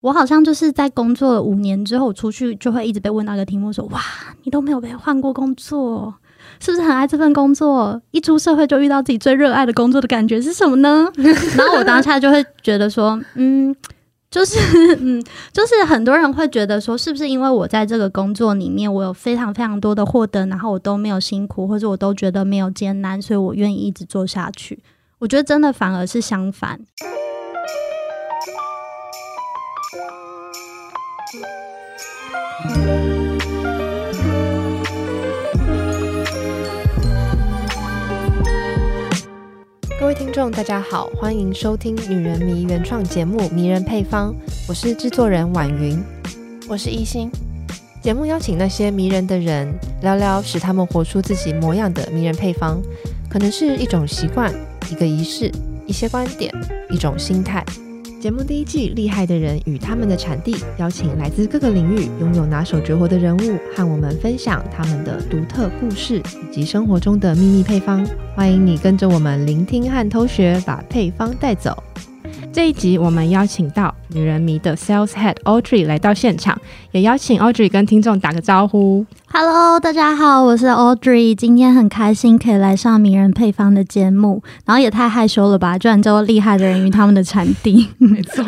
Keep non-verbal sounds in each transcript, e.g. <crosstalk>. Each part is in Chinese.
我好像就是在工作了五年之后，我出去就会一直被问到一个题目说，说哇，你都没有被换过工作，是不是很爱这份工作？一出社会就遇到自己最热爱的工作的感觉是什么呢？然后我当下就会觉得说，嗯，就是嗯，就是很多人会觉得说，是不是因为我在这个工作里面，我有非常非常多的获得，然后我都没有辛苦，或者我都觉得没有艰难，所以我愿意一直做下去。我觉得真的反而是相反。各位听众，大家好，欢迎收听《女人迷》原创节目《迷人配方》，我是制作人婉云，我是一心。节目邀请那些迷人的人，聊聊使他们活出自己模样的迷人配方，可能是一种习惯，一个仪式，一些观点，一种心态。节目第一季，厉害的人与他们的产地，邀请来自各个领域、拥有拿手绝活的人物，和我们分享他们的独特故事以及生活中的秘密配方。欢迎你跟着我们聆听和偷学，把配方带走。这一集我们邀请到女人迷的 Sales Head Audrey 来到现场，也邀请 Audrey 跟听众打个招呼。Hello，大家好，我是 Audrey，今天很开心可以来上名人配方的节目，然后也太害羞了吧，居然叫厉害的人与他们的产地，<laughs> 没错。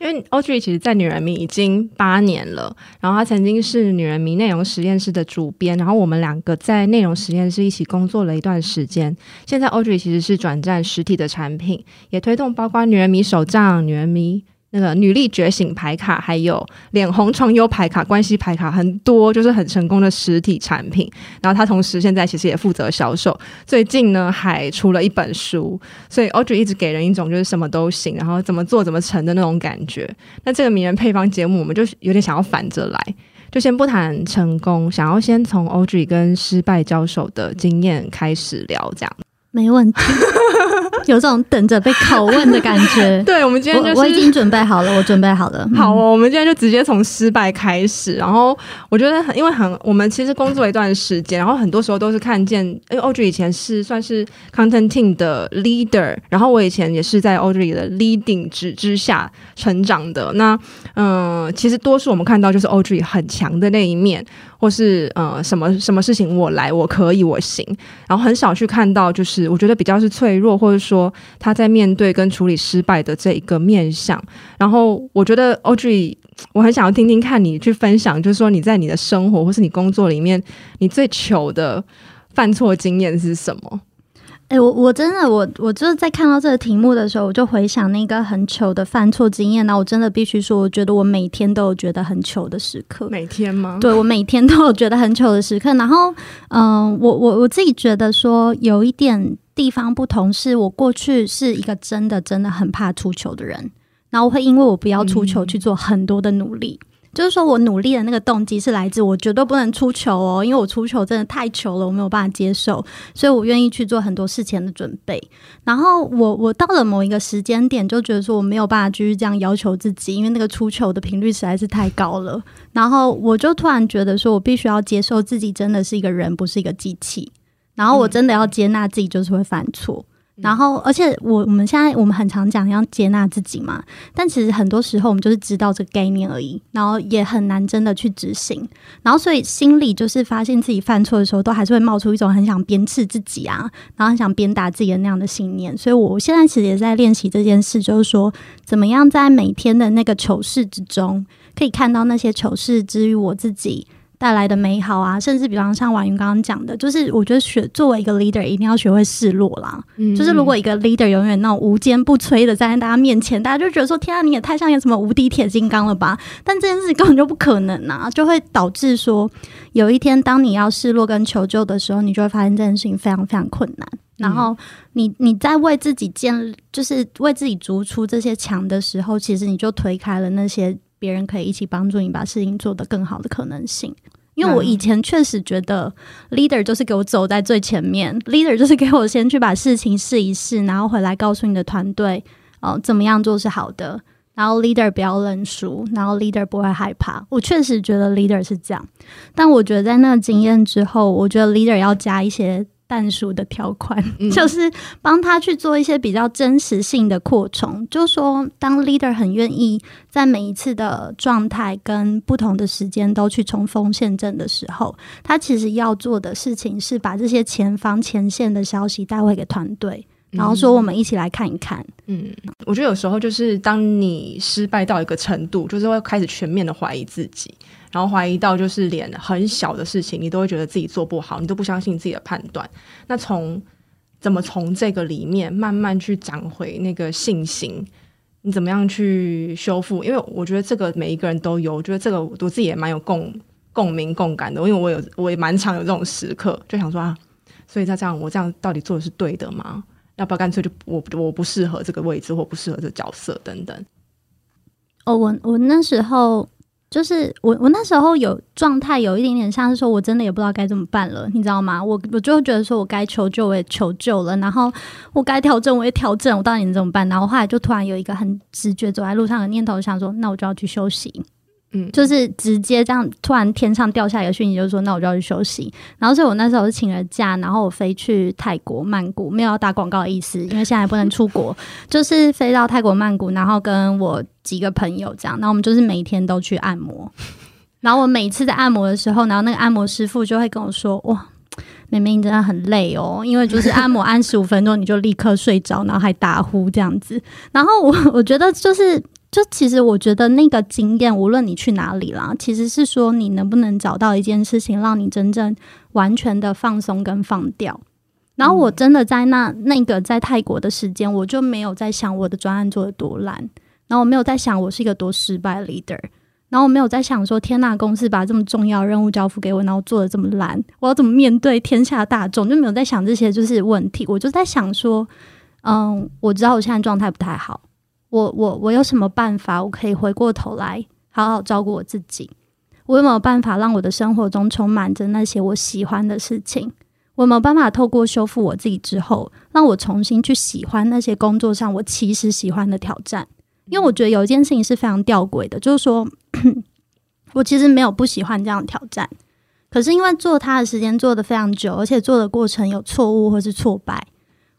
因为 Audrey 其实，在女人迷已经八年了，然后她曾经是女人迷内容实验室的主编，然后我们两个在内容实验室一起工作了一段时间。现在 Audrey 其实是转战实体的产品，也推动包括女人迷手账、女人迷。那个女力觉醒牌卡，还有脸红创优牌卡、关系牌卡，很多就是很成功的实体产品。然后他同时现在其实也负责销售。最近呢，还出了一本书，所以 Audrey 一直给人一种就是什么都行，然后怎么做怎么成的那种感觉。那这个名人配方节目，我们就有点想要反着来，就先不谈成功，想要先从 Audrey 跟失败交手的经验开始聊，这样。没问题，<laughs> 有种等着被拷问的感觉。<laughs> 对，我们今天就是我，我已经准备好了，我准备好了。好哦，我们今天就直接从失败开始。然后我觉得很，因为很，我们其实工作一段时间，然后很多时候都是看见，因为 Audrey 以前是算是 Content Team 的 Leader，然后我以前也是在 Audrey 的 Leading 之之下成长的。那嗯、呃，其实多数我们看到就是 Audrey 很强的那一面。或是呃什么什么事情我来我可以我行，然后很少去看到就是我觉得比较是脆弱，或者说他在面对跟处理失败的这一个面相。然后我觉得 Og，我很想要听听看你去分享，就是说你在你的生活或是你工作里面，你最糗的犯错经验是什么？哎、欸，我我真的我我就是在看到这个题目的时候，我就回想那个很糗的犯错经验。那我真的必须说，我觉得我每天都有觉得很糗的时刻。每天吗？对，我每天都有觉得很糗的时刻。然后，嗯、呃，我我我自己觉得说，有一点地方不同，是我过去是一个真的真的很怕出糗的人，然后我会因为我不要出糗去做很多的努力。嗯就是说我努力的那个动机是来自我绝对不能出糗哦，因为我出糗真的太糗了，我没有办法接受，所以我愿意去做很多事前的准备。然后我我到了某一个时间点，就觉得说我没有办法继续这样要求自己，因为那个出糗的频率实在是太高了。然后我就突然觉得说，我必须要接受自己真的是一个人，不是一个机器。然后我真的要接纳自己就是会犯错。然后，而且我我们现在我们很常讲要接纳自己嘛，但其实很多时候我们就是知道这个概念而已，然后也很难真的去执行。然后，所以心里就是发现自己犯错的时候，都还是会冒出一种很想鞭笞自己啊，然后很想鞭打自己的那样的信念。所以我现在其实也在练习这件事，就是说怎么样在每天的那个糗事之中，可以看到那些糗事之于我自己。带来的美好啊，甚至比方像婉云刚刚讲的，就是我觉得学作为一个 leader，一定要学会示弱啦。嗯，就是如果一个 leader 永远那种无坚不摧的站在大家面前，大家就觉得说：“天啊，你也太像一个什么无敌铁金刚了吧？”但这件事根本就不可能啊，就会导致说，有一天当你要示弱跟求救的时候，你就会发现这件事情非常非常困难。然后你你在为自己建，就是为自己逐出这些墙的时候，其实你就推开了那些。别人可以一起帮助你把事情做得更好的可能性，因为我以前确实觉得 leader 就是给我走在最前面，leader 就是给我先去把事情试一试，然后回来告诉你的团队，哦，怎么样做是好的，然后 leader 不要认输，然后 leader 不会害怕。我确实觉得 leader 是这样，但我觉得在那个经验之后，我觉得 leader 要加一些但书的条款，就是帮他去做一些比较真实性的扩充。就说，当 leader 很愿意在每一次的状态跟不同的时间都去冲锋陷阵的时候，他其实要做的事情是把这些前方前线的消息带回给团队，然后说我们一起来看一看。嗯，我觉得有时候就是当你失败到一个程度，就是会开始全面的怀疑自己。然后怀疑到就是连很小的事情，你都会觉得自己做不好，你都不相信自己的判断。那从怎么从这个里面慢慢去找回那个信心？你怎么样去修复？因为我觉得这个每一个人都有，我觉得这个我自己也蛮有共共鸣共感的。因为我有我也蛮常有这种时刻，就想说啊，所以他这样，我这样到底做的是对的吗？要不要干脆就我我不适合这个位置，或不适合这个角色等等？哦，我我那时候。就是我，我那时候有状态，有一点点像是说，我真的也不知道该怎么办了，你知道吗？我我就觉得说，我该求救我也求救了，然后我该调整我也调整，我到底能怎么办？然后后来就突然有一个很直觉，走在路上的念头，想说，那我就要去休息。就是直接这样，突然天上掉下一个讯息，就说，那我就要去休息。然后所以我那时候是请了假，然后我飞去泰国曼谷，没有要打广告的意思，因为现在不能出国，<laughs> 就是飞到泰国曼谷，然后跟我几个朋友这样，然后我们就是每天都去按摩。<laughs> 然后我每次在按摩的时候，然后那个按摩师傅就会跟我说：“哇，明明真的很累哦，因为就是按摩按十五分钟，你就立刻睡着，然后还打呼这样子。”然后我 <laughs> 我觉得就是。就其实我觉得那个经验，无论你去哪里啦，其实是说你能不能找到一件事情，让你真正完全的放松跟放掉。然后我真的在那那个在泰国的时间，我就没有在想我的专案做的多烂，然后我没有在想我是一个多失败的 leader，然后我没有在想说天呐，公司把这么重要任务交付给我，然后做的这么烂，我要怎么面对天下大众？就没有在想这些就是问题，我就在想说，嗯，我知道我现在状态不太好。我我我有什么办法？我可以回过头来好好照顾我自己。我有没有办法让我的生活中充满着那些我喜欢的事情？我有没有办法透过修复我自己之后，让我重新去喜欢那些工作上我其实喜欢的挑战？因为我觉得有一件事情是非常吊诡的，就是说 <clears throat> 我其实没有不喜欢这样的挑战，可是因为做它的时间做得非常久，而且做的过程有错误或是挫败。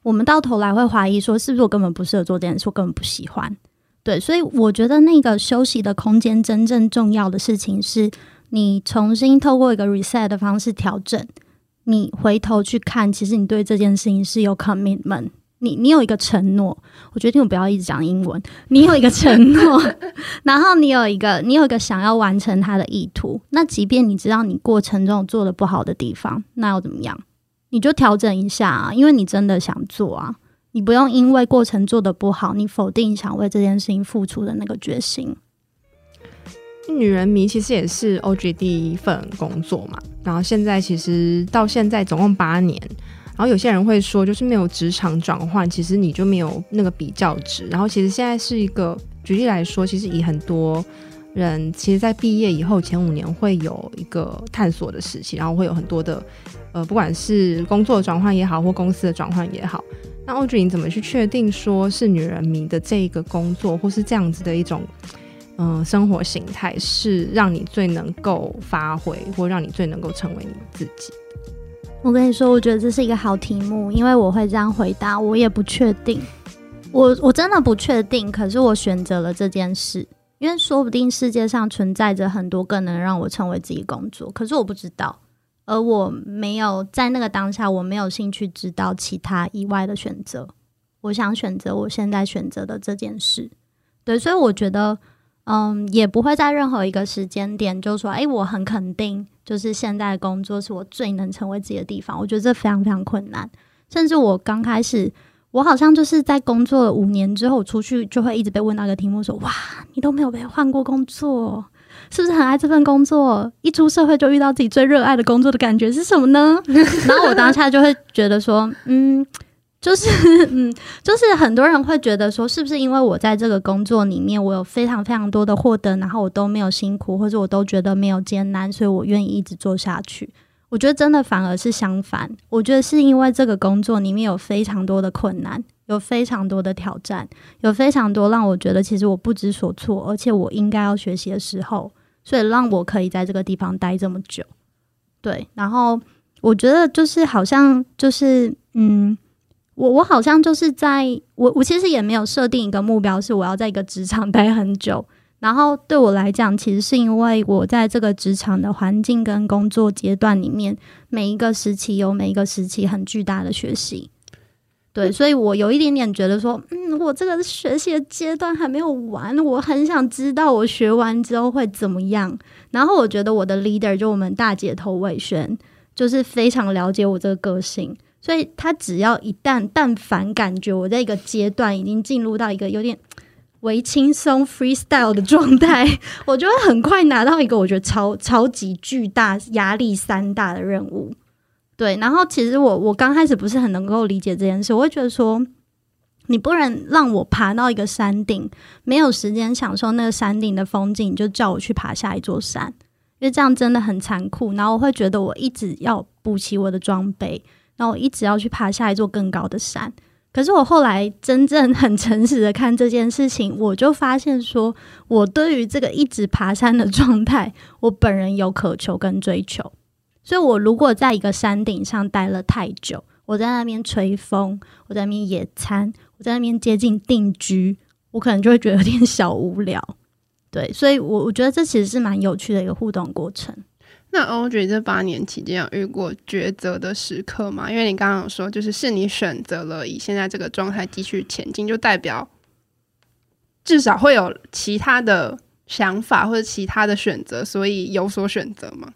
我们到头来会怀疑说，是不是我根本不适合做这件事，我根本不喜欢。对，所以我觉得那个休息的空间，真正重要的事情是，你重新透过一个 reset 的方式调整，你回头去看，其实你对这件事情是有 commitment，你你有一个承诺。我决定我不要一直讲英文，你有一个承诺，<laughs> 然后你有一个你有一个想要完成它的意图。那即便你知道你过程中做的不好的地方，那又怎么样？你就调整一下啊，因为你真的想做啊，你不用因为过程做得不好，你否定想为这件事情付出的那个决心。女人迷其实也是 OG 第一份工作嘛，然后现在其实到现在总共八年，然后有些人会说，就是没有职场转换，其实你就没有那个比较值。然后其实现在是一个举例来说，其实以很多人其实，在毕业以后前五年会有一个探索的时期，然后会有很多的。呃，不管是工作转换也好，或公司的转换也好，那 Audrey 你怎么去确定说是女人迷的这一个工作，或是这样子的一种嗯、生活形态，是让你最能够发挥，或让你最能够成为你自己？我跟你说，我觉得这是一个好题目，因为我会这样回答，我也不确定，我我真的不确定，可是我选择了这件事，因为说不定世界上存在着很多更能让我成为自己工作，可是我不知道。而我没有在那个当下，我没有兴趣知道其他以外的选择。我想选择我现在选择的这件事，对，所以我觉得，嗯，也不会在任何一个时间点就说，诶，我很肯定，就是现在工作是我最能成为自己的地方。我觉得这非常非常困难。甚至我刚开始，我好像就是在工作了五年之后，我出去就会一直被问到一个题目，说，哇，你都没有被换过工作。是不是很爱这份工作？一出社会就遇到自己最热爱的工作的感觉是什么呢？<laughs> 然后我当下就会觉得说，嗯，就是，嗯，就是很多人会觉得说，是不是因为我在这个工作里面，我有非常非常多的获得，然后我都没有辛苦，或者我都觉得没有艰难，所以我愿意一直做下去。我觉得真的反而是相反，我觉得是因为这个工作里面有非常多的困难，有非常多的挑战，有非常多让我觉得其实我不知所措，而且我应该要学习的时候。所以让我可以在这个地方待这么久，对。然后，我觉得就是好像就是嗯，我我好像就是在我我其实也没有设定一个目标，是我要在一个职场待很久。然后对我来讲，其实是因为我在这个职场的环境跟工作阶段里面，每一个时期有每一个时期很巨大的学习。对，所以我有一点点觉得说，嗯，我这个学习的阶段还没有完，我很想知道我学完之后会怎么样。然后我觉得我的 leader 就我们大姐头魏轩，就是非常了解我这个个性，所以他只要一旦但凡感觉我在一个阶段已经进入到一个有点为轻松 freestyle 的状态，<laughs> 我就会很快拿到一个我觉得超超级巨大压力山大的任务。对，然后其实我我刚开始不是很能够理解这件事，我会觉得说，你不能让我爬到一个山顶，没有时间享受那个山顶的风景，你就叫我去爬下一座山，因为这样真的很残酷。然后我会觉得我一直要补齐我的装备，然后我一直要去爬下一座更高的山。可是我后来真正很诚实的看这件事情，我就发现说，我对于这个一直爬山的状态，我本人有渴求跟追求。所以，我如果在一个山顶上待了太久，我在那边吹风，我在那边野餐，我在那边接近定居，我可能就会觉得有点小无聊。对，所以我我觉得这其实是蛮有趣的一个互动过程。那 Audrey 这八年期间有遇过抉择的时刻吗？因为你刚刚有说，就是是你选择了以现在这个状态继续前进，就代表至少会有其他的想法或者其他的选择，所以有所选择吗？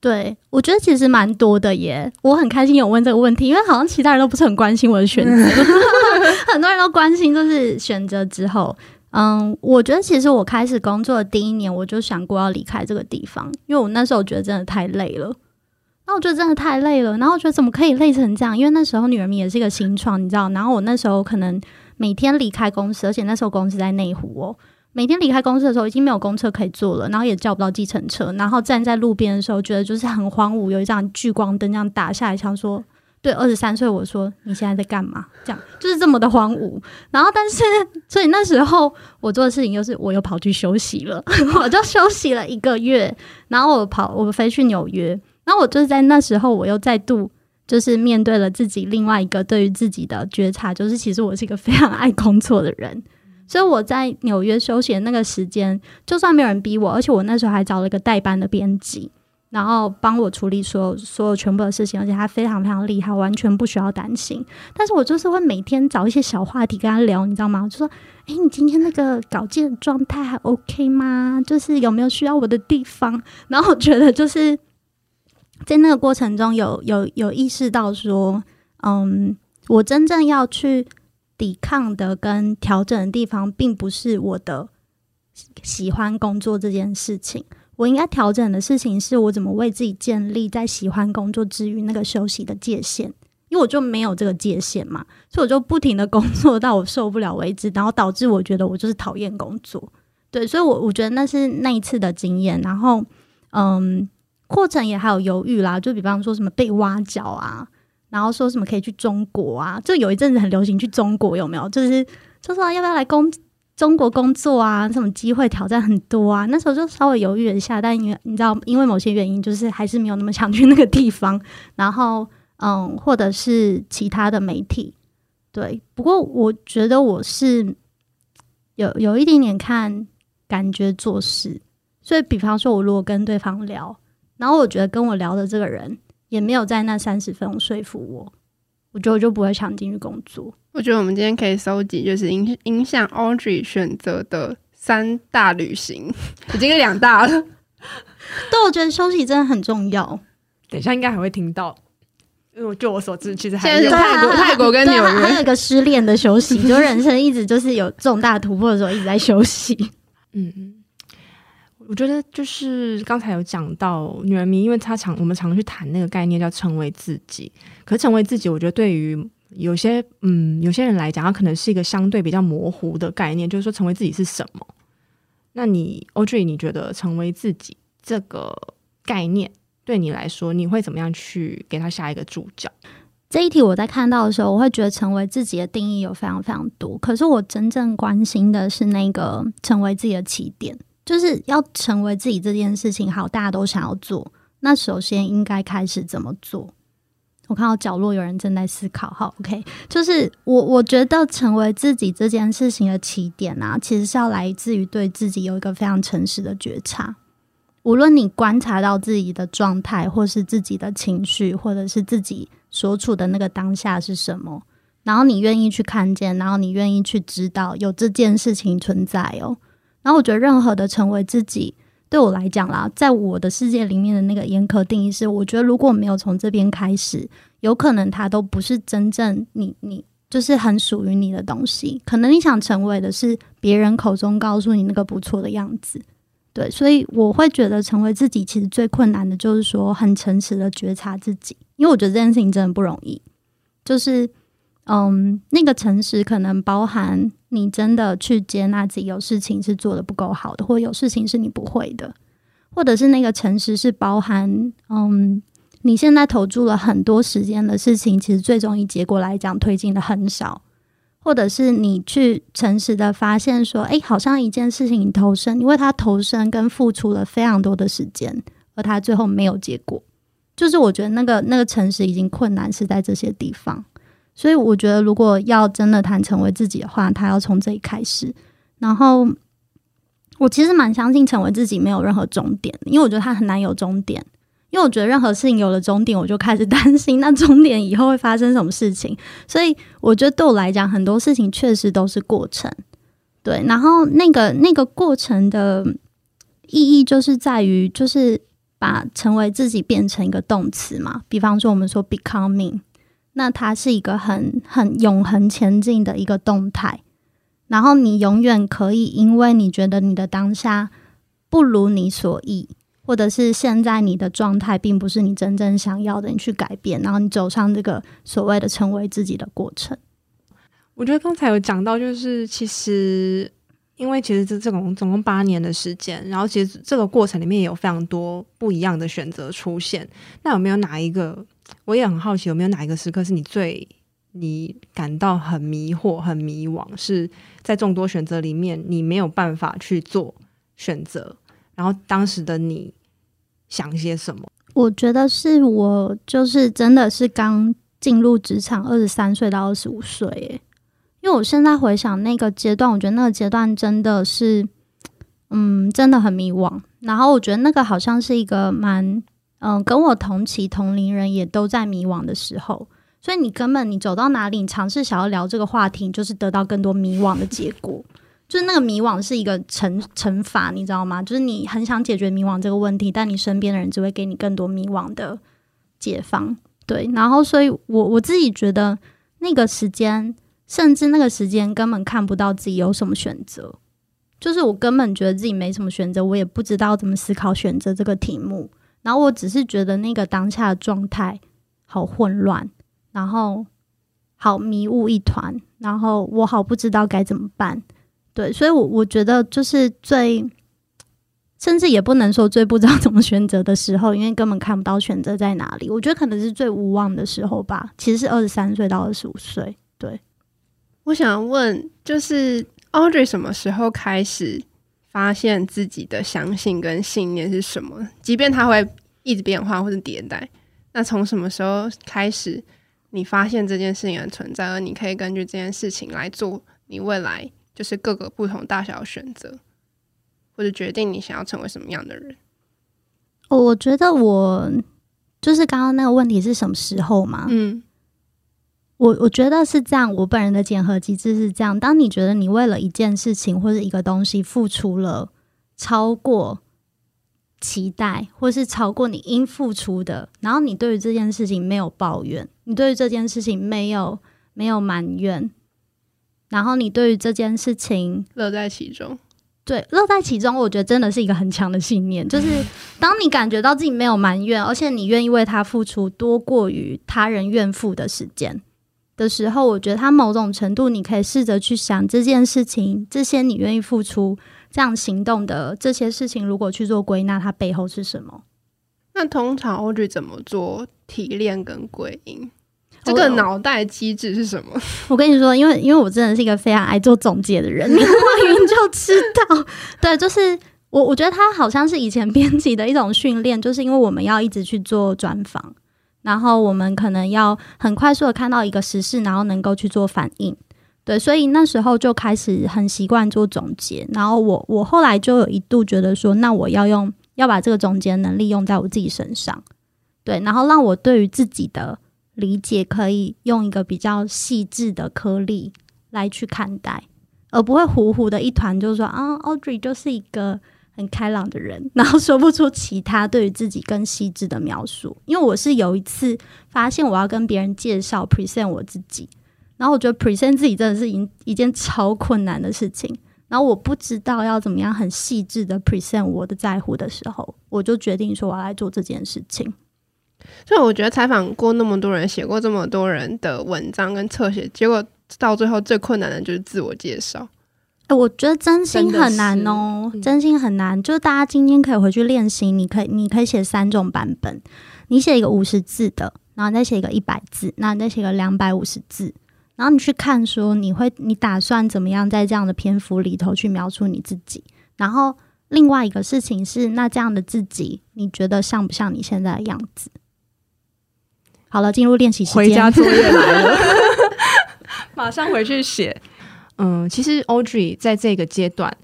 对，我觉得其实蛮多的耶，我很开心有问这个问题，因为好像其他人都不是很关心我的选择，<laughs> 很多人都关心就是选择之后，嗯，我觉得其实我开始工作的第一年，我就想过要离开这个地方，因为我那时候觉得真的太累了，那我觉得真的太累了，然后我觉得怎么可以累成这样？因为那时候女人迷也是一个新创，你知道，然后我那时候可能每天离开公司，而且那时候公司在内湖哦。每天离开公司的时候，已经没有公车可以坐了，然后也叫不到计程车，然后站在路边的时候，觉得就是很荒芜，有一盏聚光灯这样打下来，想说，对，二十三岁，我说你现在在干嘛？这样就是这么的荒芜。然后，但是，所以那时候我做的事情就是，我又跑去休息了，<laughs> 我就休息了一个月，然后我跑，我飞去纽约，然后我就是在那时候，我又再度就是面对了自己另外一个对于自己的觉察，就是其实我是一个非常爱工作的人。所以我在纽约休息的那个时间，就算没有人逼我，而且我那时候还找了一个代班的编辑，然后帮我处理所有所有全部的事情，而且他非常非常厉害，完全不需要担心。但是我就是会每天找一些小话题跟他聊，你知道吗？我就说，哎，你今天那个稿件状态还 OK 吗？就是有没有需要我的地方？然后我觉得就是在那个过程中有有有意识到说，嗯，我真正要去。抵抗的跟调整的地方，并不是我的喜欢工作这件事情。我应该调整的事情，是我怎么为自己建立在喜欢工作之余那个休息的界限。因为我就没有这个界限嘛，所以我就不停的工作到我受不了为止，然后导致我觉得我就是讨厌工作。对，所以我，我觉得那是那一次的经验。然后，嗯，过程也还有犹豫啦，就比方说什么被挖角啊。然后说什么可以去中国啊？就有一阵子很流行去中国，有没有？就是就说要不要来工中国工作啊？什么机会挑战很多啊？那时候就稍微犹豫了一下，但因为你知道，因为某些原因，就是还是没有那么想去那个地方。<laughs> 然后嗯，或者是其他的媒体，对。不过我觉得我是有有一点点看感觉做事，所以比方说，我如果跟对方聊，然后我觉得跟我聊的这个人。也没有在那三十分钟说服我，我觉得我就不会想进去工作。我觉得我们今天可以收集，就是影影响 Audrey 选择的三大旅行，已经两大了。<laughs> 但，我觉得休息真的很重要。<laughs> 等一下应该还会听到，因为就我所知，其实还有泰国、泰国跟纽约，还有一个失恋的休息，就人生一直就是有重大突破的时候一直在休息。嗯 <laughs> 嗯。我觉得就是刚才有讲到女人迷，因为她常我们常去谈那个概念叫成为自己。可是成为自己，我觉得对于有些嗯有些人来讲，它可能是一个相对比较模糊的概念，就是说成为自己是什么？那你 Audrey，你觉得成为自己这个概念对你来说，你会怎么样去给他下一个注脚？这一题我在看到的时候，我会觉得成为自己的定义有非常非常多。可是我真正关心的是那个成为自己的起点。就是要成为自己这件事情，好，大家都想要做。那首先应该开始怎么做？我看到角落有人正在思考。好，OK，就是我我觉得成为自己这件事情的起点啊，其实是要来自于对自己有一个非常诚实的觉察。无论你观察到自己的状态，或是自己的情绪，或者是自己所处的那个当下是什么，然后你愿意去看见，然后你愿意去知道有这件事情存在哦。然后我觉得任何的成为自己。对我来讲啦，在我的世界里面的那个严苛定义是，我觉得如果没有从这边开始，有可能它都不是真正你你就是很属于你的东西。可能你想成为的是别人口中告诉你那个不错的样子，对。所以我会觉得成为自己其实最困难的就是说很诚实的觉察自己，因为我觉得这件事情真的不容易。就是嗯，那个诚实可能包含。你真的去接纳自己有事情是做得不够好的，或者有事情是你不会的，或者是那个诚实是包含，嗯，你现在投注了很多时间的事情，其实最终以结果来讲推进的很少，或者是你去诚实的发现说，诶，好像一件事情你投身，因为他投身跟付出了非常多的时间，而他最后没有结果，就是我觉得那个那个诚实已经困难是在这些地方。所以我觉得，如果要真的谈成为自己的话，他要从这里开始。然后，我其实蛮相信成为自己没有任何终点，因为我觉得他很难有终点。因为我觉得任何事情有了终点，我就开始 <laughs> 担心那终点以后会发生什么事情。所以，我觉得对我来讲，很多事情确实都是过程。对，然后那个那个过程的意义，就是在于，就是把成为自己变成一个动词嘛。比方说，我们说 becoming。那它是一个很很永恒前进的一个动态，然后你永远可以，因为你觉得你的当下不如你所意，或者是现在你的状态并不是你真正想要的，你去改变，然后你走上这个所谓的成为自己的过程。我觉得刚才有讲到，就是其实因为其实这这种总共八年的时间，然后其实这个过程里面也有非常多不一样的选择出现，那有没有哪一个？我也很好奇，有没有哪一个时刻是你最你感到很迷惑、很迷惘，是在众多选择里面你没有办法去做选择，然后当时的你想些什么？我觉得是我就是真的是刚进入职场，二十三岁到二十五岁，诶，因为我现在回想那个阶段，我觉得那个阶段真的是，嗯，真的很迷惘。然后我觉得那个好像是一个蛮。嗯，跟我同期同龄人也都在迷惘的时候，所以你根本你走到哪里，你尝试想要聊这个话题，就是得到更多迷惘的结果。就是那个迷惘是一个惩惩罚，你知道吗？就是你很想解决迷惘这个问题，但你身边的人只会给你更多迷惘的解放。对，然后所以我我自己觉得那个时间，甚至那个时间根本看不到自己有什么选择，就是我根本觉得自己没什么选择，我也不知道怎么思考选择这个题目。然后我只是觉得那个当下的状态好混乱，然后好迷雾一团，然后我好不知道该怎么办。对，所以我，我我觉得就是最，甚至也不能说最不知道怎么选择的时候，因为根本看不到选择在哪里。我觉得可能是最无望的时候吧。其实是二十三岁到二十五岁。对，我想问，就是 Audrey 什么时候开始？发现自己的相信跟信念是什么？即便它会一直变化或者迭代，那从什么时候开始，你发现这件事情的存在，而你可以根据这件事情来做你未来就是各个不同大小的选择，或者决定你想要成为什么样的人？我觉得我就是刚刚那个问题是什么时候嘛？嗯。我我觉得是这样，我本人的检核机制是这样：当你觉得你为了一件事情或者一个东西付出了超过期待，或是超过你应付出的，然后你对于这件事情没有抱怨，你对于这件事情没有没有埋怨，然后你对于这件事情乐在其中，对，乐在其中，我觉得真的是一个很强的信念，就是 <laughs> 当你感觉到自己没有埋怨，而且你愿意为他付出多过于他人愿付的时间。的时候，我觉得他某种程度，你可以试着去想这件事情，这些你愿意付出这样行动的这些事情，如果去做归纳，它背后是什么？那通常 Audrey 怎么做提炼跟归因？这个脑袋机制是什么？Oh, <laughs> 我跟你说，因为因为我真的是一个非常爱做总结的人，你一闻就知道。<laughs> 对，就是。我我觉得他好像是以前编辑的一种训练，就是因为我们要一直去做专访，然后我们可能要很快速的看到一个时事，然后能够去做反应。对，所以那时候就开始很习惯做总结。然后我我后来就有一度觉得说，那我要用要把这个总结能力用在我自己身上。对，然后让我对于自己的理解可以用一个比较细致的颗粒来去看待，而不会糊糊的一团，就是说啊，Audrey 就是一个很开朗的人，<laughs> 然后说不出其他对于自己更细致的描述。因为我是有一次发现我要跟别人介绍 present 我自己，然后我觉得 present 自己真的是一一件超困难的事情，然后我不知道要怎么样很细致的 present 我的在乎的时候，我就决定说我要来做这件事情。所以我觉得采访过那么多人，写过这么多人的文章跟侧写，结果到最后最困难的就是自我介绍。欸，我觉得真心很难哦，真，真心很难。就是大家今天可以回去练习，你可以你可以写三种版本，你写一个五十字的，然后再写一个一百字，那你再写个两百五十字，然后你去看说你会你打算怎么样在这样的篇幅里头去描述你自己，然后另外一个事情是，那这样的自己，你觉得像不像你现在的样子？好了，进入练习时间。回家作业来了，<laughs> 马上回去写。嗯，其实 Audrey 在这个阶段，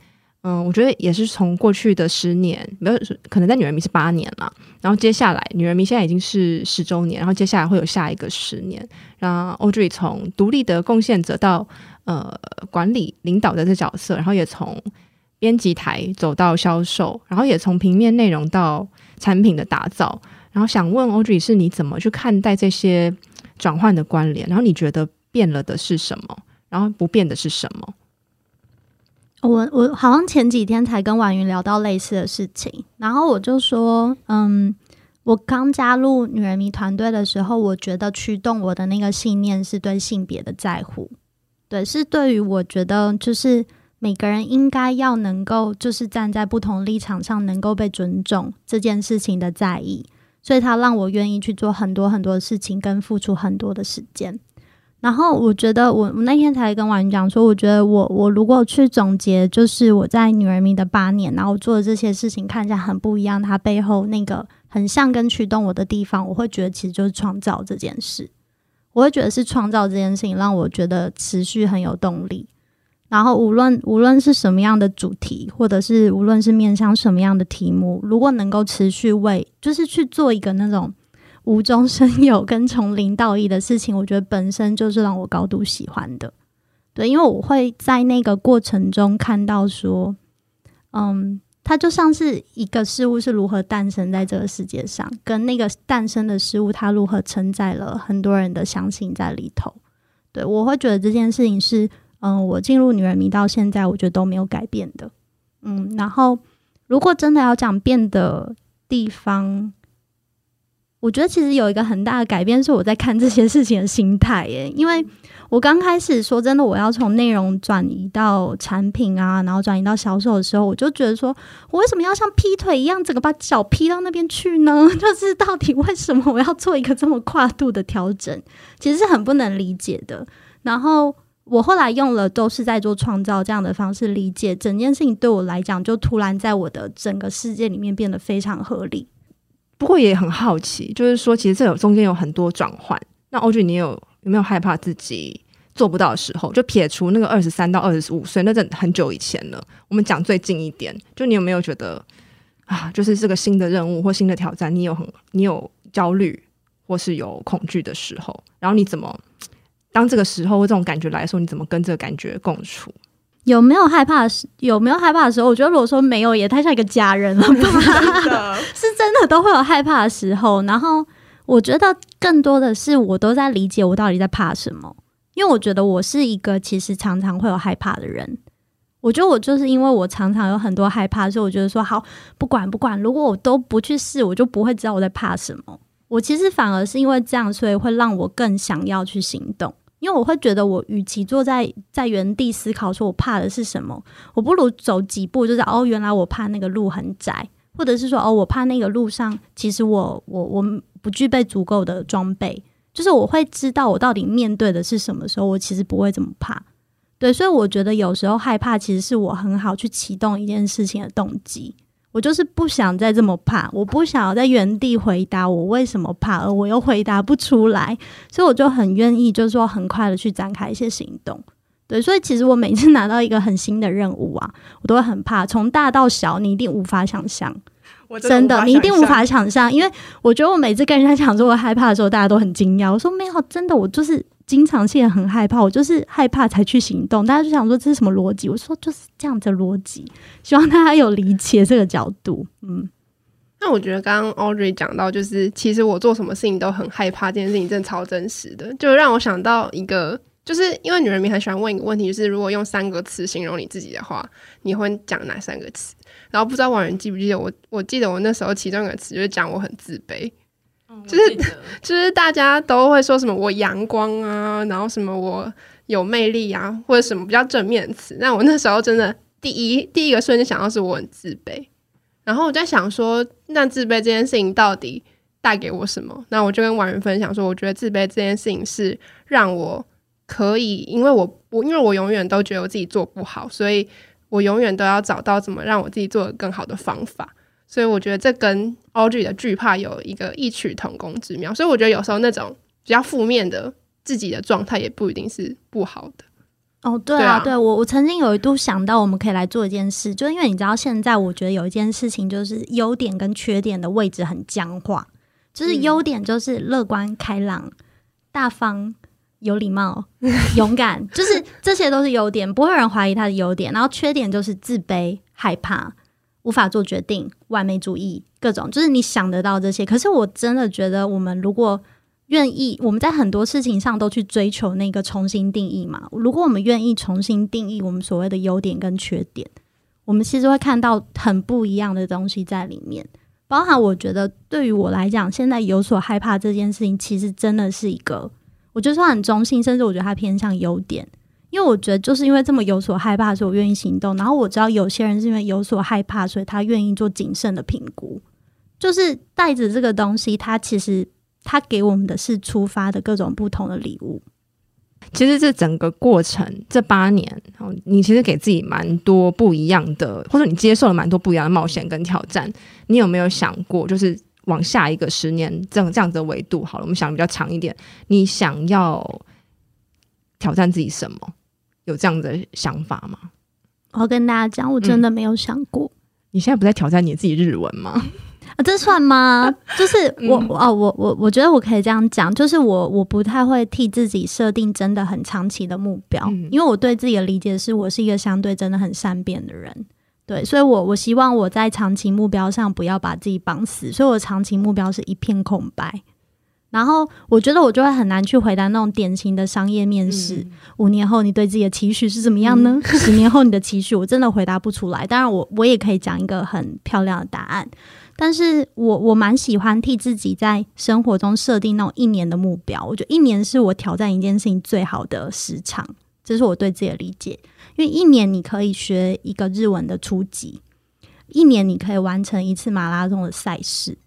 嗯，我觉得也是从过去的十年，没有可能在女人迷是八年了，然后接下来女人迷现在已经是十周年，然后接下来会有下一个十年，让 Audrey 从独立的贡献者到呃管理领导的这角色，然后也从编辑台走到销售，然后也从平面内容到产品的打造。然后想问 Audrey 是你怎么去看待这些转换的关联？然后你觉得变了的是什么？然后不变的是什么？我我好像前几天才跟婉云聊到类似的事情，然后我就说，嗯，我刚加入女人迷团队的时候，我觉得驱动我的那个信念是对性别的在乎，对，是对于我觉得就是每个人应该要能够就是站在不同立场上能够被尊重这件事情的在意。所以他让我愿意去做很多很多事情，跟付出很多的时间。然后我觉得我，我那天才跟婉云讲说，我觉得我我如果去总结，就是我在女人迷的八年，然后做的这些事情看起来很不一样，它背后那个很像跟驱动我的地方，我会觉得其实就是创造这件事。我会觉得是创造这件事情让我觉得持续很有动力。然后无论无论是什么样的主题，或者是无论是面向什么样的题目，如果能够持续为，就是去做一个那种无中生有跟从零到一的事情，我觉得本身就是让我高度喜欢的。对，因为我会在那个过程中看到说，嗯，它就像是一个事物是如何诞生在这个世界上，跟那个诞生的事物它如何承载了很多人的相信在里头。对，我会觉得这件事情是。嗯，我进入女人迷到现在，我觉得都没有改变的。嗯，然后如果真的要讲变的地方，我觉得其实有一个很大的改变是我在看这些事情的心态耶。因为我刚开始说真的，我要从内容转移到产品啊，然后转移到销售的时候，我就觉得说我为什么要像劈腿一样，整个把脚劈到那边去呢？<laughs> 就是到底为什么我要做一个这么跨度的调整？其实是很不能理解的。然后。我后来用了都是在做创造这样的方式理解整件事情，对我来讲就突然在我的整个世界里面变得非常合理。不过也很好奇，就是说其实这有中间有很多转换。那欧俊你有有没有害怕自己做不到的时候？就撇除那个二十三到二十五岁，那阵很久以前了。我们讲最近一点，就你有没有觉得啊，就是这个新的任务或新的挑战，你有很你有焦虑或是有恐惧的时候？然后你怎么？当这个时候或这种感觉来说，你怎么跟这个感觉共处？有没有害怕的时？有没有害怕的时候？我觉得如果说没有，也太像一个家人了吧？<laughs> <laughs> 是真的都会有害怕的时候。然后我觉得更多的是我都在理解我到底在怕什么，因为我觉得我是一个其实常常会有害怕的人。我觉得我就是因为我常常有很多害怕，所以我觉得说好，不管不管，如果我都不去试，我就不会知道我在怕什么。我其实反而是因为这样，所以会让我更想要去行动。因为我会觉得，我与其坐在在原地思考，说我怕的是什么，我不如走几步，就是哦，原来我怕那个路很窄，或者是说哦，我怕那个路上其实我我我不具备足够的装备，就是我会知道我到底面对的是什么时候，我其实不会这么怕。对，所以我觉得有时候害怕其实是我很好去启动一件事情的动机。我就是不想再这么怕，我不想要在原地回答我为什么怕，而我又回答不出来，所以我就很愿意，就是说很快的去展开一些行动。对，所以其实我每次拿到一个很新的任务啊，我都会很怕，从大到小，你一定无法想象。我真的，真的，你一定无法想象，因为我觉得我每次跟人家讲说我害怕的时候，大家都很惊讶。我说没有，真的，我就是。经常性很害怕，我就是害怕才去行动。大家就想说这是什么逻辑？我说就是这样子的逻辑，希望大家有理解这个角度。嗯，那我觉得刚刚 Audrey 讲到，就是其实我做什么事情都很害怕，这件事情真的超真实的，就让我想到一个，就是因为女人迷很喜欢问一个问题，就是如果用三个词形容你自己的话，你会讲哪三个词？然后不知道网友记不记得我？我记得我那时候其中一个词就是讲我很自卑。就是 <laughs> 就是大家都会说什么我阳光啊，然后什么我有魅力啊，或者什么比较正面词。那我那时候真的第一第一个瞬间想到是我很自卑，然后我在想说，那自卑这件事情到底带给我什么？那我就跟婉云分享说，我觉得自卑这件事情是让我可以，因为我我因为我永远都觉得我自己做不好，所以我永远都要找到怎么让我自己做的更好的方法。所以我觉得这跟 Audrey 的惧怕有一个异曲同工之妙。所以我觉得有时候那种比较负面的自己的状态也不一定是不好的。哦，对啊，对，我我曾经有一度想到，我们可以来做一件事，就因为你知道现在我觉得有一件事情就是优点跟缺点的位置很僵化，就是优点就是乐观开朗、大方、有礼貌、<laughs> 勇敢，就是这些都是优点，不会有人怀疑他的优点。然后缺点就是自卑、害怕。无法做决定，完美主义，各种就是你想得到这些。可是我真的觉得，我们如果愿意，我们在很多事情上都去追求那个重新定义嘛。如果我们愿意重新定义我们所谓的优点跟缺点，我们其实会看到很不一样的东西在里面。包含我觉得，对于我来讲，现在有所害怕这件事情，其实真的是一个，我觉得说很中性，甚至我觉得它偏向优点。因为我觉得，就是因为这么有所害怕，所以我愿意行动。然后我知道有些人是因为有所害怕，所以他愿意做谨慎的评估。就是带着这个东西，他其实他给我们的是出发的各种不同的礼物。其实这整个过程，这八年，你其实给自己蛮多不一样的，或者你接受了蛮多不一样的冒险跟挑战。你有没有想过，就是往下一个十年这样这样子的维度？好了，我们想比较长一点，你想要挑战自己什么？有这样的想法吗？我要跟大家讲，我真的没有想过。嗯、你现在不在挑战你自己日文吗？<laughs> 啊，这算吗？<laughs> 就是我、嗯、哦，我我我觉得我可以这样讲，就是我我不太会替自己设定真的很长期的目标，嗯、因为我对自己的理解是我是一个相对真的很善变的人，对，所以我我希望我在长期目标上不要把自己绑死，所以我长期目标是一片空白。然后我觉得我就会很难去回答那种典型的商业面试。嗯、五年后你对自己的期许是怎么样呢？嗯、<laughs> 十年后你的期许，我真的回答不出来。当然我，我我也可以讲一个很漂亮的答案。但是我我蛮喜欢替自己在生活中设定那种一年的目标。我觉得一年是我挑战一件事情最好的时长，这是我对自己的理解。因为一年你可以学一个日文的初级，一年你可以完成一次马拉松的赛事。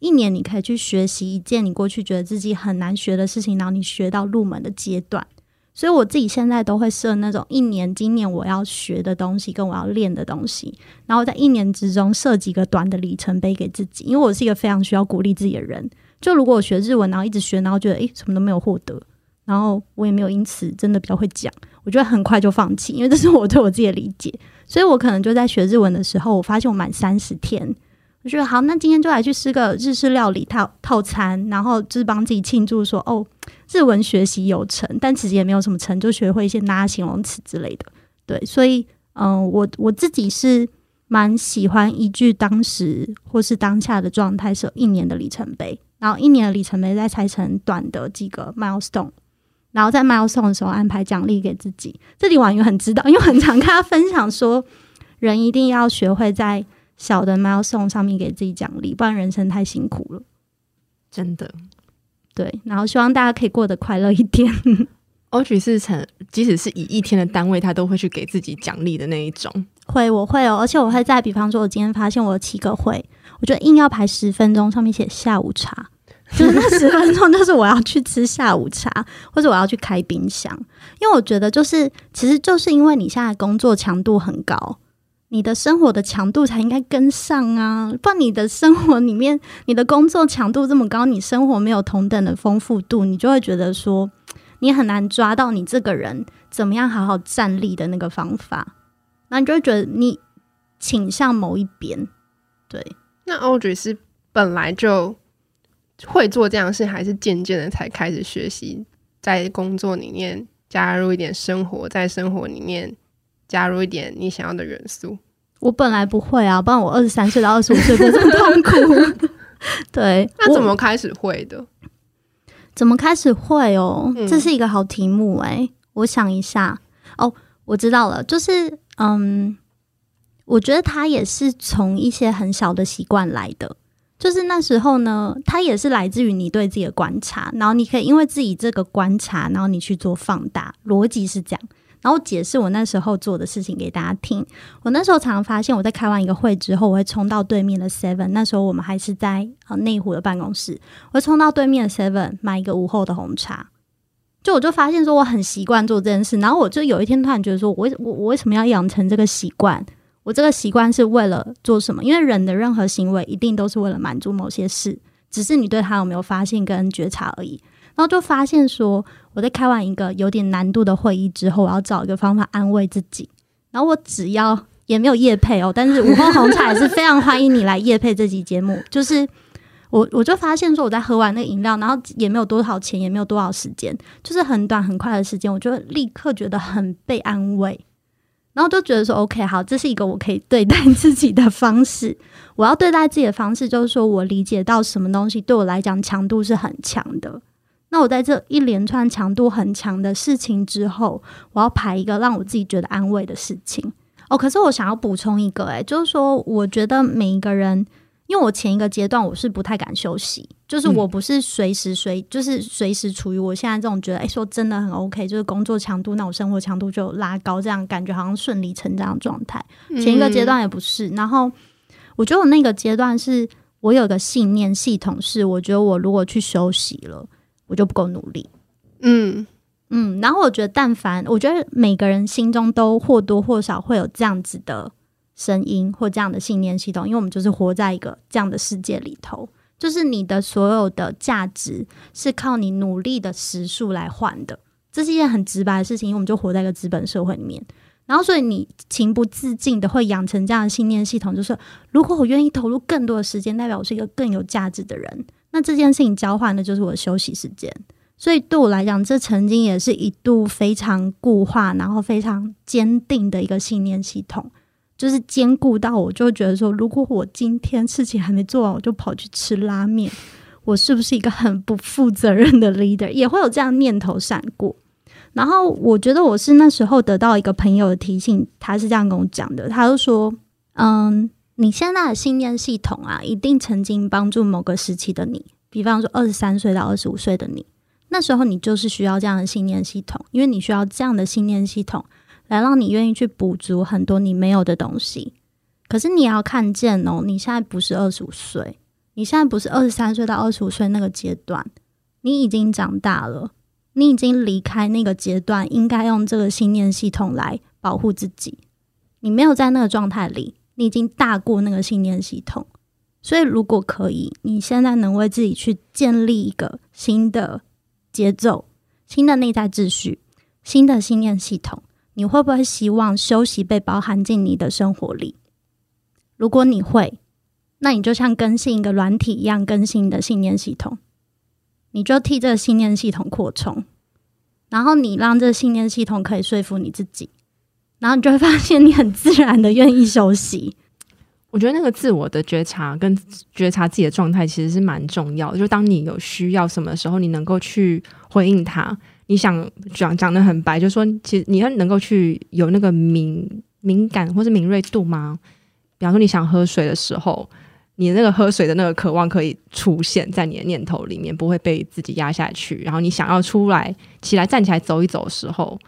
一年你可以去学习一件你过去觉得自己很难学的事情，然后你学到入门的阶段。所以我自己现在都会设那种一年，今年我要学的东西跟我要练的东西，然后在一年之中设几个短的里程碑给自己。因为我是一个非常需要鼓励自己的人。就如果我学日文，然后一直学，然后觉得诶什么都没有获得，然后我也没有因此真的比较会讲，我觉得很快就放弃。因为这是我对我自己的理解，所以我可能就在学日文的时候，我发现我满三十天。我觉得好，那今天就来去吃个日式料理套套餐，然后就是帮自己庆祝说哦，日文学习有成，但其实也没有什么成就，学会一些拉形容词之类的。对，所以嗯、我我自己是蛮喜欢依据当时或是当下的状态设一年的里程碑，然后一年的里程碑再拆成短的几个 milestone，然后在 milestone 的时候安排奖励给自己。这里网友很知道，因为很常跟他分享说，人一定要学会在。小的 milestone 上面给自己奖励，不然人生太辛苦了，真的。对，然后希望大家可以过得快乐一点。<laughs> Audrey 是成，即使是以一天的单位，他都会去给自己奖励的那一种。会，我会哦，而且我会在，比方说，我今天发现我有七个会，我觉得硬要排十分钟，上面写下午茶，<laughs> 就是那十分钟，就是我要去吃下午茶，<laughs> 或者我要去开冰箱，因为我觉得就是，其实就是因为你现在工作强度很高，你的生活的强度才应该跟上啊，不然你的生活里面，你的工作强度这么高，你生活没有同等的丰富度，你就会觉得说，你很难抓到你这个人怎么样好好站立的那个方法，那你就会觉得你倾向某一边，对。那 Audrey 是本来就。会做这样的事，还是渐渐的才开始学习，在工作里面加入一点生活，在生活里面加入一点你想要的元素。我本来不会啊，不然我二十三岁到二十五岁都这么痛苦。<laughs> 对，那怎么开始会的？怎么开始会哦？这是一个好题目哎、欸，我想一下哦，我知道了，就是嗯，我觉得他也是从一些很小的习惯来的。就是那时候呢，它也是来自于你对自己的观察，然后你可以因为自己这个观察，然后你去做放大，逻辑是这样。然后解释我那时候做的事情给大家听。我那时候常常发现，我在开完一个会之后，我会冲到对面的 Seven，那时候我们还是在呃内湖的办公室，我会冲到对面的 Seven 买一个午后的红茶。就我就发现说，我很习惯做这件事，然后我就有一天突然觉得说，我为我我为什么要养成这个习惯？我这个习惯是为了做什么？因为人的任何行为一定都是为了满足某些事，只是你对他有没有发现跟觉察而已。然后就发现说，我在开完一个有点难度的会议之后，我要找一个方法安慰自己。然后我只要也没有夜配哦，但是午后红茶也是非常欢迎你来夜配这集节目。就是我我就发现说，我在喝完那个饮料，然后也没有多少钱，也没有多少时间，就是很短很快的时间，我就立刻觉得很被安慰。然后就觉得说，OK，好，这是一个我可以对待自己的方式。我要对待自己的方式，就是说我理解到什么东西对我来讲强度是很强的。那我在这一连串强度很强的事情之后，我要排一个让我自己觉得安慰的事情。哦，可是我想要补充一个，诶，就是说，我觉得每一个人。因为我前一个阶段我是不太敢休息，就是我不是随时随，就是随时处于我现在这种觉得，哎，说真的很 OK，就是工作强度，那我生活强度就拉高，这样感觉好像顺理成章的状态。前一个阶段也不是，然后我觉得我那个阶段是我有个信念系统，是我觉得我如果去休息了，我就不够努力。嗯嗯，然后我觉得但凡我觉得每个人心中都或多或少会有这样子的。声音或这样的信念系统，因为我们就是活在一个这样的世界里头，就是你的所有的价值是靠你努力的时数来换的，这是一件很直白的事情，因为我们就活在一个资本社会里面，然后所以你情不自禁的会养成这样的信念系统，就是如果我愿意投入更多的时间，代表我是一个更有价值的人，那这件事情交换的就是我的休息时间，所以对我来讲，这曾经也是一度非常固化，然后非常坚定的一个信念系统。就是坚固到，我就觉得说，如果我今天事情还没做完，我就跑去吃拉面，我是不是一个很不负责任的 leader？也会有这样念头闪过。然后我觉得我是那时候得到一个朋友的提醒，他是这样跟我讲的，他就说：“嗯，你现在的信念系统啊，一定曾经帮助某个时期的你，比方说二十三岁到二十五岁的你，那时候你就是需要这样的信念系统，因为你需要这样的信念系统。”来让你愿意去补足很多你没有的东西，可是你要看见哦，你现在不是二十五岁，你现在不是二十三岁到二十五岁那个阶段，你已经长大了，你已经离开那个阶段，应该用这个信念系统来保护自己。你没有在那个状态里，你已经大过那个信念系统，所以如果可以，你现在能为自己去建立一个新的节奏、新的内在秩序、新的信念系统。你会不会希望休息被包含进你的生活里？如果你会，那你就像更新一个软体一样更新你的信念系统，你就替这个信念系统扩充，然后你让这个信念系统可以说服你自己，然后你就会发现你很自然的愿意休息。我觉得那个自我的觉察跟觉察自己的状态其实是蛮重要的，就当你有需要什么的时候，你能够去回应它。你想讲讲得很白，就说其实你要能够去有那个敏敏感或是敏锐度吗？比方说你想喝水的时候，你那个喝水的那个渴望可以出现在你的念头里面，不会被自己压下去。然后你想要出来起来站起来走一走的时候，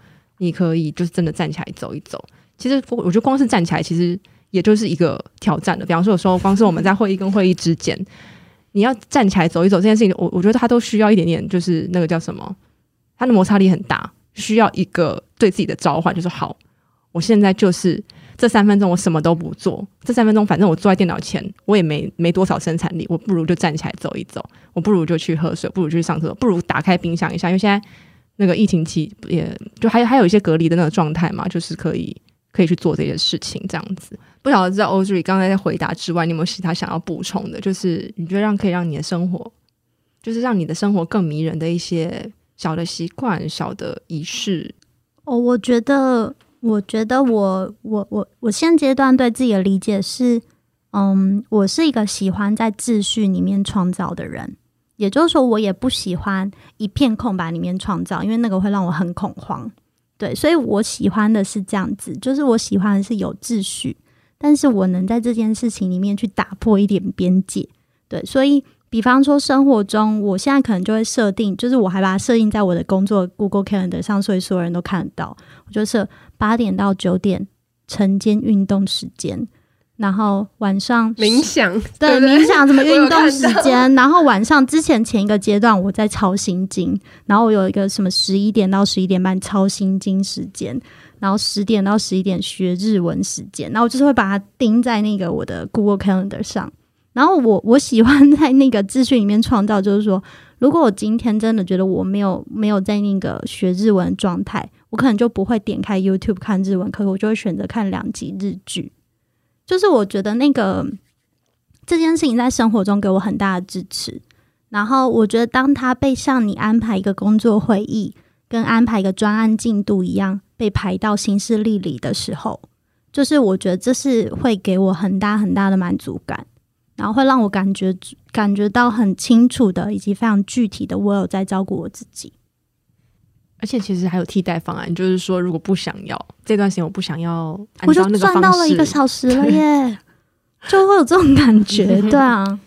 你可以就是真的站起来走一走。其实我觉得光是站起来，其实也就是一个挑战的。比方说有时候光是我们在会议跟会议之间。你要站起来走一走这件事情，我我觉得他都需要一点点，就是那个叫什么，他的摩擦力很大，需要一个对自己的召唤，就是好，我现在就是这三分钟我什么都不做，这三分钟反正我坐在电脑前，我也没没多少生产力，我不如就站起来走一走，我不如就去喝水，不如去上厕所，不如打开冰箱一下，因为现在那个疫情期也就还还有一些隔离的那个状态嘛，就是可以。可以去做这些事情，这样子。不晓得在 Audrey 刚才在回答之外，你有没有其他想要补充的？就是你觉得让可以让你的生活，就是让你的生活更迷人的一些小的习惯、小的仪式。哦，我觉得，我觉得我，我，我，我现阶段对自己的理解是，嗯，我是一个喜欢在秩序里面创造的人。也就是说，我也不喜欢一片空白里面创造，因为那个会让我很恐慌。对，所以我喜欢的是这样子，就是我喜欢的是有秩序，但是我能在这件事情里面去打破一点边界。对，所以比方说生活中，我现在可能就会设定，就是我还把它设定在我的工作 Google Calendar 上，所以所有人都看得到。我就设八点到九点晨间运动时间。然后晚上冥想，对，冥想什么 <laughs> 运动时间，然后晚上之前前一个阶段我在抄心经，然后我有一个什么十一点到十一点半抄心经时间，然后十点到十一点学日文时间，然后我就是会把它钉在那个我的 Google Calendar 上。然后我我喜欢在那个资讯里面创造，就是说，如果我今天真的觉得我没有没有在那个学日文状态，我可能就不会点开 YouTube 看日文课，我就会选择看两集日剧。就是我觉得那个这件事情在生活中给我很大的支持，然后我觉得当他被像你安排一个工作会议，跟安排一个专案进度一样被排到行事历里的时候，就是我觉得这是会给我很大很大的满足感，然后会让我感觉感觉到很清楚的以及非常具体的，我有在照顾我自己。而且其实还有替代方案，就是说，如果不想要这段时间，我不想要按照那个方式，我就赚到了一个小时了耶，<laughs> 就会有这种感觉，对啊。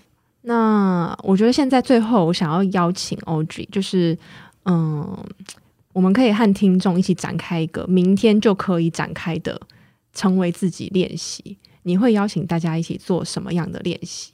那我觉得现在最后，我想要邀请 Audrey，就是嗯，我们可以和听众一起展开一个明天就可以展开的成为自己练习。你会邀请大家一起做什么样的练习？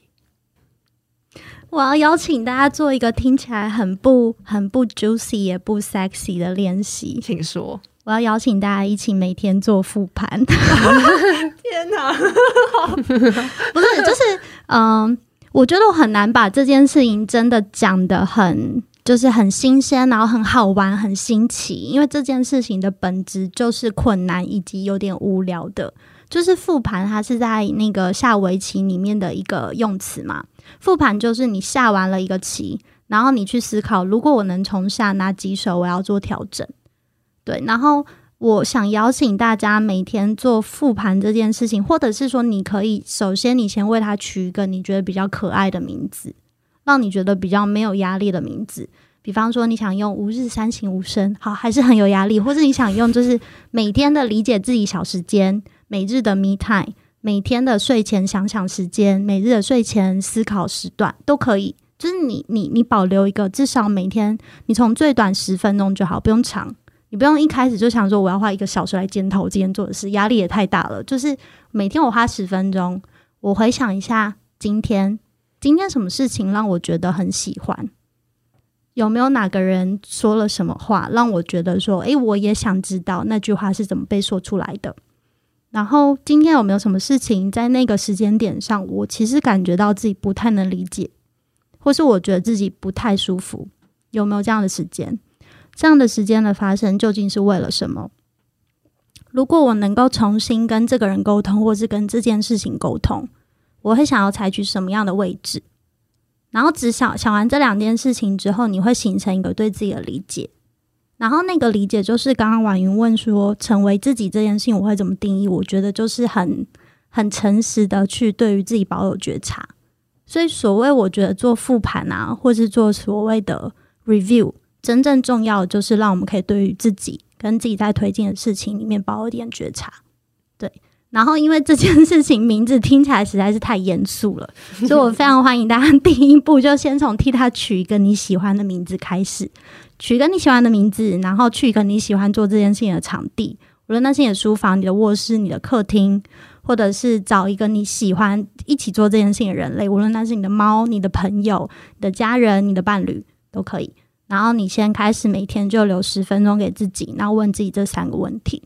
我要邀请大家做一个听起来很不很不 juicy 也不 sexy 的练习，请说。我要邀请大家一起每天做复盘。<laughs> 天哪，<laughs> 不是，就是嗯，我觉得我很难把这件事情真的讲的很，就是很新鲜，然后很好玩，很新奇，因为这件事情的本质就是困难以及有点无聊的。就是复盘，它是在那个下围棋里面的一个用词嘛。复盘就是你下完了一个棋，然后你去思考，如果我能重下哪几手，我要做调整。对，然后我想邀请大家每天做复盘这件事情，或者是说，你可以首先你先为它取一个你觉得比较可爱的名字，让你觉得比较没有压力的名字。比方说，你想用“吾日三省吾身”，好，还是很有压力，或者你想用就是每天的理解自己小时间。每日的 me time，每天的睡前想想时间，每日的睡前思考时段都可以。就是你你你保留一个，至少每天你从最短十分钟就好，不用长。你不用一开始就想说我要花一个小时来检讨我今天做的事，压力也太大了。就是每天我花十分钟，我回想一下今天今天什么事情让我觉得很喜欢，有没有哪个人说了什么话让我觉得说，诶，我也想知道那句话是怎么被说出来的。然后今天有没有什么事情在那个时间点上，我其实感觉到自己不太能理解，或是我觉得自己不太舒服，有没有这样的时间？这样的时间的发生究竟是为了什么？如果我能够重新跟这个人沟通，或是跟这件事情沟通，我会想要采取什么样的位置？然后只想想完这两件事情之后，你会形成一个对自己的理解。然后那个理解就是刚刚婉云问说，成为自己这件事情我会怎么定义？我觉得就是很很诚实的去对于自己保有觉察。所以所谓我觉得做复盘啊，或是做所谓的 review，真正重要的就是让我们可以对于自己跟自己在推进的事情里面保有点觉察。对。然后因为这件事情名字听起来实在是太严肃了，<laughs> 所以我非常欢迎大家第一步就先从替他取一个你喜欢的名字开始。取一个你喜欢的名字，然后去一个你喜欢做这件事情的场地，无论那是你的书房、你的卧室、你的客厅，或者是找一个你喜欢一起做这件事情的人类，无论那是你的猫、你的朋友、你的家人、你的伴侣都可以。然后你先开始每天就留十分钟给自己，然后问自己这三个问题。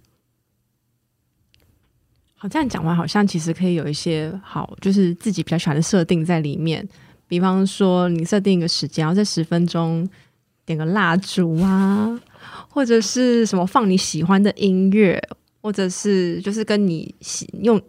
好，这样讲完，好像其实可以有一些好，就是自己比较喜欢的设定在里面。比方说，你设定一个时间，然后这十分钟点个蜡烛啊，或者是什么放你喜欢的音乐，或者是就是跟你喜用。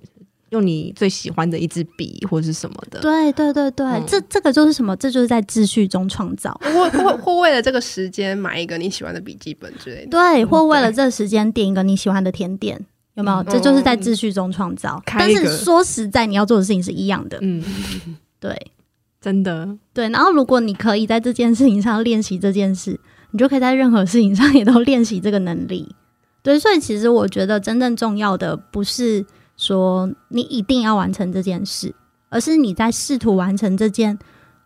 用你最喜欢的一支笔或者是什么的，对对对对，嗯、这这个就是什么？这就是在秩序中创造，或或或为了这个时间买一个你喜欢的笔记本之类的，对，或为了这个时间点一个你喜欢的甜点，有没有？嗯、这就是在秩序中创造。嗯、但是说实在，你要做的事情是一样的，嗯，对，真的对。然后如果你可以在这件事情上练习这件事，你就可以在任何事情上也都练习这个能力。对，所以其实我觉得真正重要的不是。说你一定要完成这件事，而是你在试图完成这件，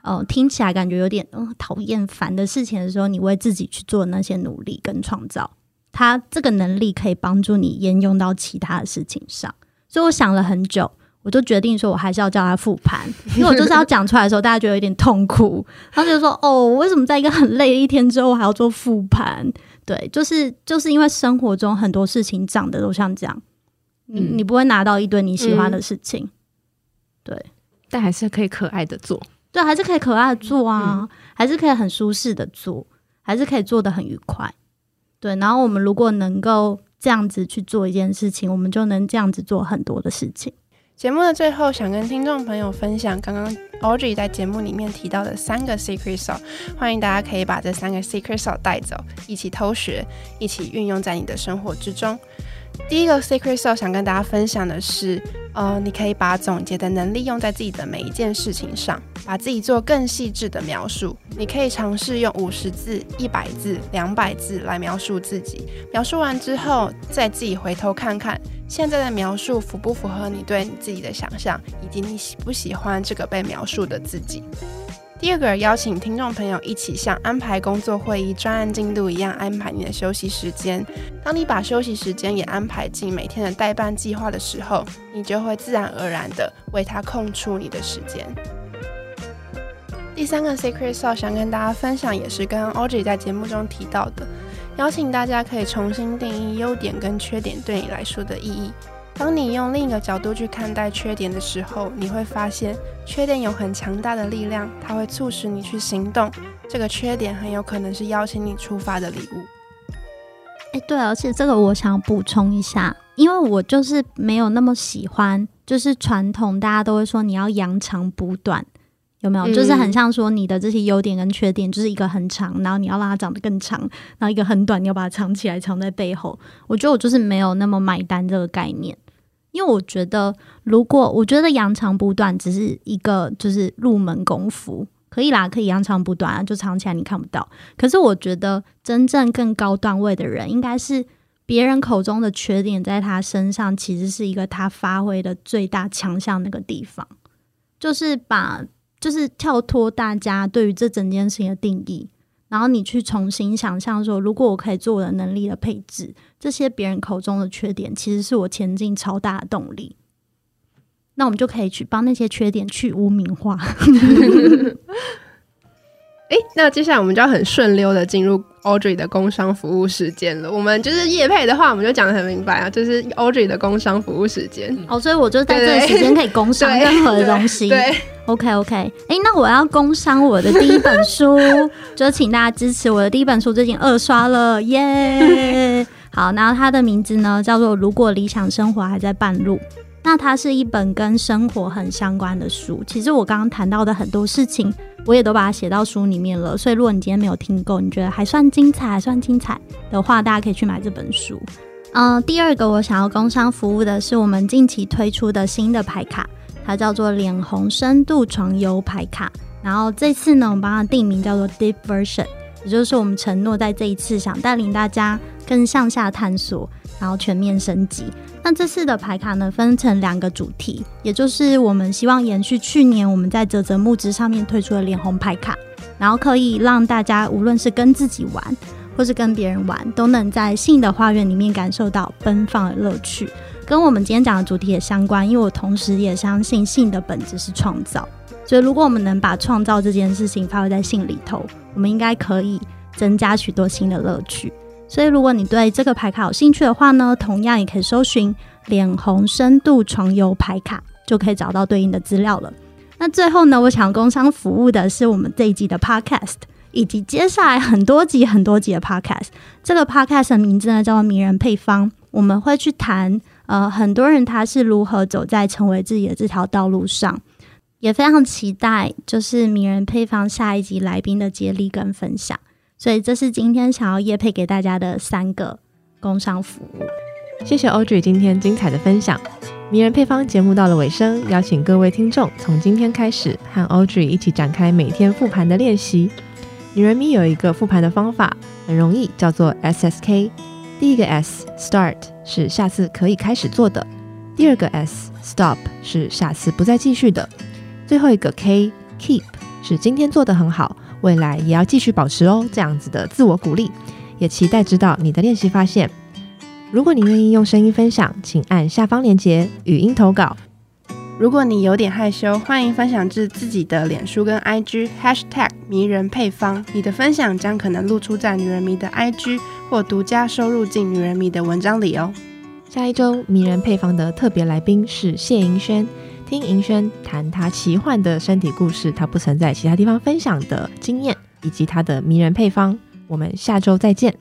呃，听起来感觉有点嗯讨厌烦的事情的时候，你为自己去做那些努力跟创造，它这个能力可以帮助你沿用到其他的事情上。所以我想了很久，我就决定说我还是要叫他复盘，因为我就是要讲出来的时候，大家觉得有点痛苦，他就说哦，为什么在一个很累的一天之后，我还要做复盘？对，就是就是因为生活中很多事情长得都像这样。你你不会拿到一堆你喜欢的事情，嗯、对，但还是可以可爱的做，对，还是可以可爱的做啊，嗯、还是可以很舒适的做，还是可以做的很愉快，对。然后我们如果能够这样子去做一件事情，我们就能这样子做很多的事情。节目的最后，想跟听众朋友分享刚刚 Audrey 在节目里面提到的三个 Secret Sauce，欢迎大家可以把这三个 Secret Sauce 带走，一起偷学，一起运用在你的生活之中。第一个 Secret Sauce 想跟大家分享的是，呃，你可以把总结的能力用在自己的每一件事情上，把自己做更细致的描述。你可以尝试用五十字、一百字、两百字来描述自己。描述完之后，再自己回头看看现在的描述符不符合你对你自己的想象，以及你喜不喜欢这个被描述的自己。第二个，邀请听众朋友一起像安排工作会议、专案进度一样安排你的休息时间。当你把休息时间也安排进每天的待办计划的时候，你就会自然而然地为它空出你的时间。第三个 Secret Sauce 想跟大家分享，也是跟 Audrey 在节目中提到的，邀请大家可以重新定义优点跟缺点对你来说的意义。当你用另一个角度去看待缺点的时候，你会发现缺点有很强大的力量，它会促使你去行动。这个缺点很有可能是邀请你出发的礼物。哎，对，而且这个我想补充一下，因为我就是没有那么喜欢，就是传统大家都会说你要扬长补短，有没有？嗯、就是很像说你的这些优点跟缺点，就是一个很长，然后你要让它长得更长，然后一个很短，你要把它藏起来，藏在背后。我觉得我就是没有那么买单这个概念。因为我觉得，如果我觉得扬长补短只是一个就是入门功夫，可以啦，可以扬长补短啊，就藏起来你看不到。可是我觉得真正更高段位的人，应该是别人口中的缺点，在他身上其实是一个他发挥的最大强项那个地方，就是把就是跳脱大家对于这整件事情的定义。然后你去重新想象说，如果我可以做我的能力的配置，这些别人口中的缺点，其实是我前进超大的动力。那我们就可以去帮那些缺点去污名化。<laughs> 哎，那接下来我们就要很顺溜的进入 Audrey 的工商服务时间了。我们就是业配的话，我们就讲的很明白啊，就是 Audrey 的工商服务时间。哦，所以我就在这个时间可以工商任何的东西。对，对，OK OK。哎，那我要工商我的第一本书，就请大家支持我的第一本书，最近二刷了，耶！好，然后它的名字呢叫做《如果理想生活还在半路》。那它是一本跟生活很相关的书。其实我刚刚谈到的很多事情，我也都把它写到书里面了。所以如果你今天没有听够，你觉得还算精彩，还算精彩的话，大家可以去买这本书。嗯、第二个我想要工商服务的是我们近期推出的新的牌卡，它叫做脸红深度床游牌卡。然后这次呢，我们帮它定名叫做 Deep Version，也就是我们承诺在这一次想带领大家更向下探索，然后全面升级。那这次的牌卡呢，分成两个主题，也就是我们希望延续去年我们在泽泽木之上面推出的脸红牌卡，然后可以让大家无论是跟自己玩，或是跟别人玩，都能在性的花园里面感受到奔放的乐趣。跟我们今天讲的主题也相关，因为我同时也相信性的本质是创造，所以如果我们能把创造这件事情发挥在性里头，我们应该可以增加许多新的乐趣。所以如果你对这个牌卡有兴趣的话呢，同样也可以搜寻脸红深度床游牌卡，就可以找到对应的资料了。那最后呢，我想工商服务的是我们这一集的 Podcast，以及接下来很多集很多集的 Podcast。这个 Podcast 的名字呢叫做“迷人配方”，我们会去谈呃很多人他是如何走在成为自己的这条道路上，也非常期待就是“迷人配方”下一集来宾的接力跟分享。所以这是今天想要业配给大家的三个工商服务。谢谢 Audrey 今天精彩的分享。迷人配方节目到了尾声，邀请各位听众从今天开始和 Audrey 一起展开每天复盘的练习。女人迷有一个复盘的方法，很容易，叫做 SSK。第一个 S Start 是下次可以开始做的，第二个 S Stop 是下次不再继续的，最后一个 K Keep 是今天做得很好，未来也要继续保持哦。这样子的自我鼓励，也期待知道你的练习发现。如果你愿意用声音分享，请按下方链接语音投稿。如果你有点害羞，欢迎分享至自己的脸书跟 IG hashtag 迷人配方。你的分享将可能露出在女人迷的 IG 或独家收入进女人迷的文章里哦。下一周迷人配方的特别来宾是谢盈萱，听银轩谈他奇幻的身体故事，他不曾在其他地方分享的经验，以及他的迷人配方。我们下周再见。